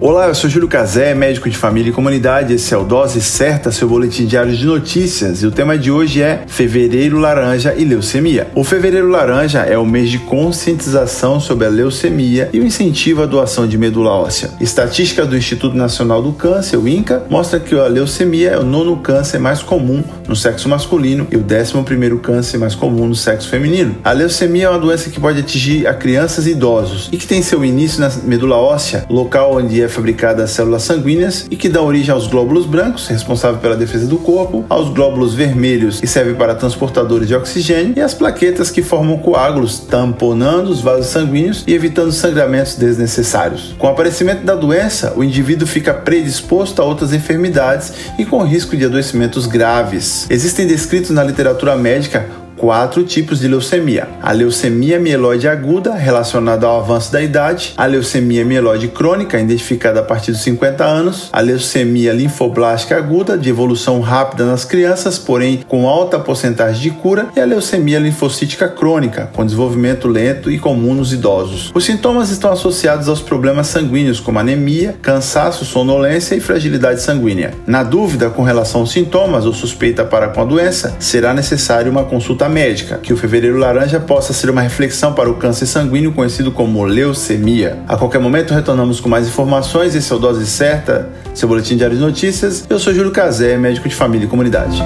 Olá, eu sou Júlio Cazé, médico de família e comunidade. Esse é o Dose Certa, seu boletim diário de notícias. E o tema de hoje é Fevereiro Laranja e Leucemia. O Fevereiro Laranja é o mês de conscientização sobre a leucemia e o incentivo à doação de medula óssea. Estatística do Instituto Nacional do Câncer, o INCA, mostra que a leucemia é o nono câncer mais comum no sexo masculino e o décimo primeiro câncer mais comum no sexo feminino. A leucemia é uma doença que pode atingir a crianças e idosos e que tem seu início na medula óssea, local onde é fabricadas células sanguíneas e que dá origem aos glóbulos brancos, responsável pela defesa do corpo, aos glóbulos vermelhos, que servem para transportadores de oxigênio, e as plaquetas que formam coágulos, tamponando os vasos sanguíneos e evitando sangramentos desnecessários. Com o aparecimento da doença, o indivíduo fica predisposto a outras enfermidades e com risco de adoecimentos graves. Existem descritos na literatura médica quatro tipos de leucemia: a leucemia mieloide aguda, relacionada ao avanço da idade, a leucemia mieloide crônica, identificada a partir dos 50 anos, a leucemia linfoblástica aguda, de evolução rápida nas crianças, porém com alta porcentagem de cura, e a leucemia linfocítica crônica, com desenvolvimento lento e comum nos idosos. Os sintomas estão associados aos problemas sanguíneos, como anemia, cansaço, sonolência e fragilidade sanguínea. Na dúvida com relação aos sintomas ou suspeita para com a doença, será necessário uma consulta médica, que o fevereiro laranja possa ser uma reflexão para o câncer sanguíneo conhecido como leucemia. A qualquer momento retornamos com mais informações. Esse é o Dose Certa, seu boletim diário de notícias. Eu sou Júlio Cazé, médico de família e comunidade.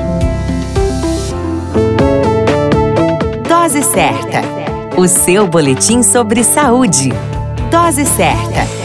Dose Certa, o seu boletim sobre saúde. Dose Certa.